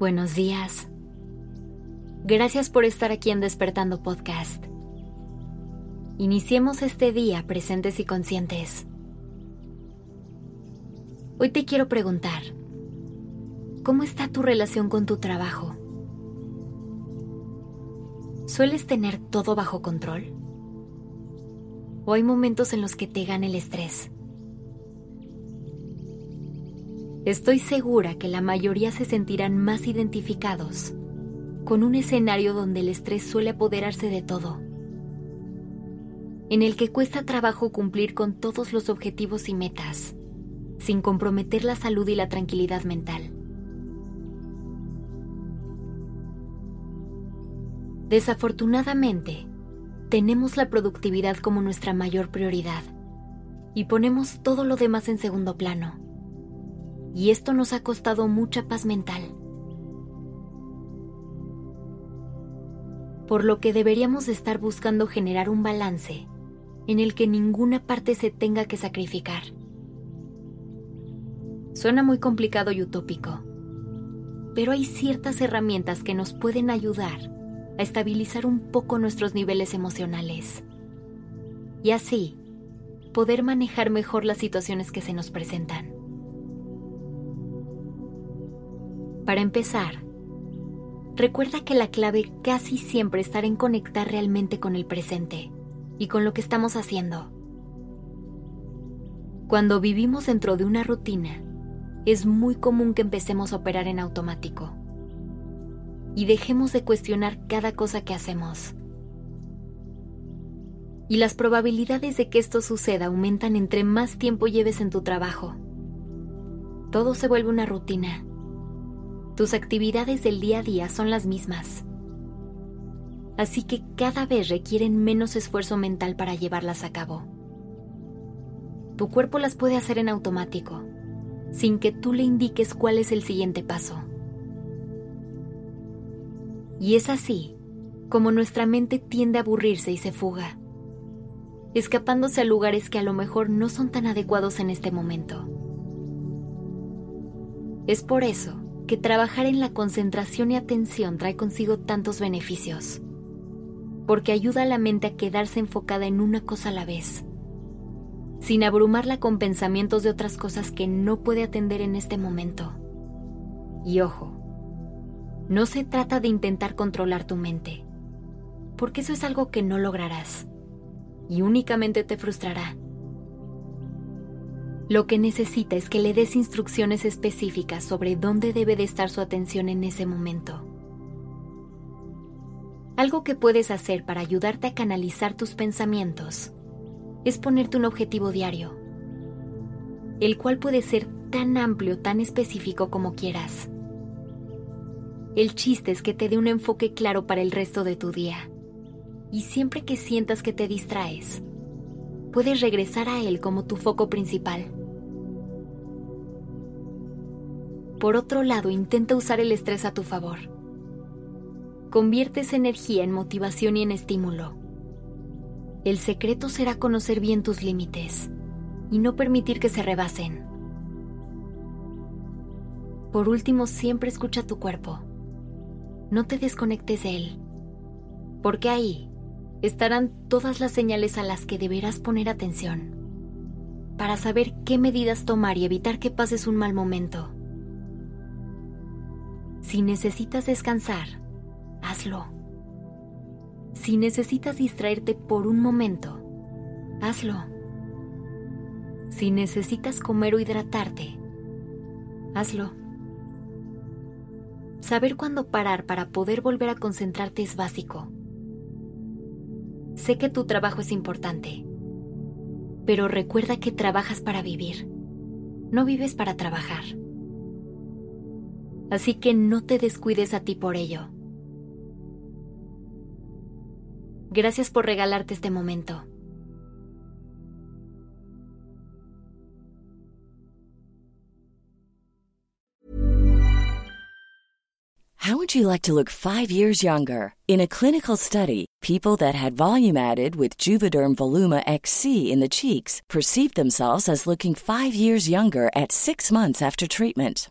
Buenos días. Gracias por estar aquí en Despertando Podcast. Iniciemos este día presentes y conscientes. Hoy te quiero preguntar, ¿cómo está tu relación con tu trabajo? ¿Sueles tener todo bajo control? ¿O hay momentos en los que te gana el estrés? Estoy segura que la mayoría se sentirán más identificados con un escenario donde el estrés suele apoderarse de todo, en el que cuesta trabajo cumplir con todos los objetivos y metas, sin comprometer la salud y la tranquilidad mental. Desafortunadamente, tenemos la productividad como nuestra mayor prioridad y ponemos todo lo demás en segundo plano y esto nos ha costado mucha paz mental. Por lo que deberíamos estar buscando generar un balance en el que ninguna parte se tenga que sacrificar. Suena muy complicado y utópico, pero hay ciertas herramientas que nos pueden ayudar a estabilizar un poco nuestros niveles emocionales y así poder manejar mejor las situaciones que se nos presentan. Para empezar, recuerda que la clave casi siempre estará en conectar realmente con el presente y con lo que estamos haciendo. Cuando vivimos dentro de una rutina, es muy común que empecemos a operar en automático y dejemos de cuestionar cada cosa que hacemos. Y las probabilidades de que esto suceda aumentan entre más tiempo lleves en tu trabajo. Todo se vuelve una rutina tus actividades del día a día son las mismas. Así que cada vez requieren menos esfuerzo mental para llevarlas a cabo. Tu cuerpo las puede hacer en automático, sin que tú le indiques cuál es el siguiente paso. Y es así como nuestra mente tiende a aburrirse y se fuga, escapándose a lugares que a lo mejor no son tan adecuados en este momento. Es por eso que trabajar en la concentración y atención trae consigo tantos beneficios, porque ayuda a la mente a quedarse enfocada en una cosa a la vez, sin abrumarla con pensamientos de otras cosas que no puede atender en este momento. Y ojo, no se trata de intentar controlar tu mente, porque eso es algo que no lograrás y únicamente te frustrará. Lo que necesita es que le des instrucciones específicas sobre dónde debe de estar su atención en ese momento. Algo que puedes hacer para ayudarte a canalizar tus pensamientos es ponerte un objetivo diario, el cual puede ser tan amplio, tan específico como quieras. El chiste es que te dé un enfoque claro para el resto de tu día. Y siempre que sientas que te distraes, puedes regresar a él como tu foco principal. Por otro lado, intenta usar el estrés a tu favor. Convierte esa energía en motivación y en estímulo. El secreto será conocer bien tus límites y no permitir que se rebasen. Por último, siempre escucha tu cuerpo. No te desconectes de él, porque ahí estarán todas las señales a las que deberás poner atención para saber qué medidas tomar y evitar que pases un mal momento. Si necesitas descansar, hazlo. Si necesitas distraerte por un momento, hazlo. Si necesitas comer o hidratarte, hazlo. Saber cuándo parar para poder volver a concentrarte es básico. Sé que tu trabajo es importante, pero recuerda que trabajas para vivir, no vives para trabajar así que no te descuides a ti por ello. Gracias por regalarte este momento. How would you like to look five years younger? In a clinical study, people that had volume added with Juvederm Voluma XC in the cheeks perceived themselves as looking five years younger at six months after treatment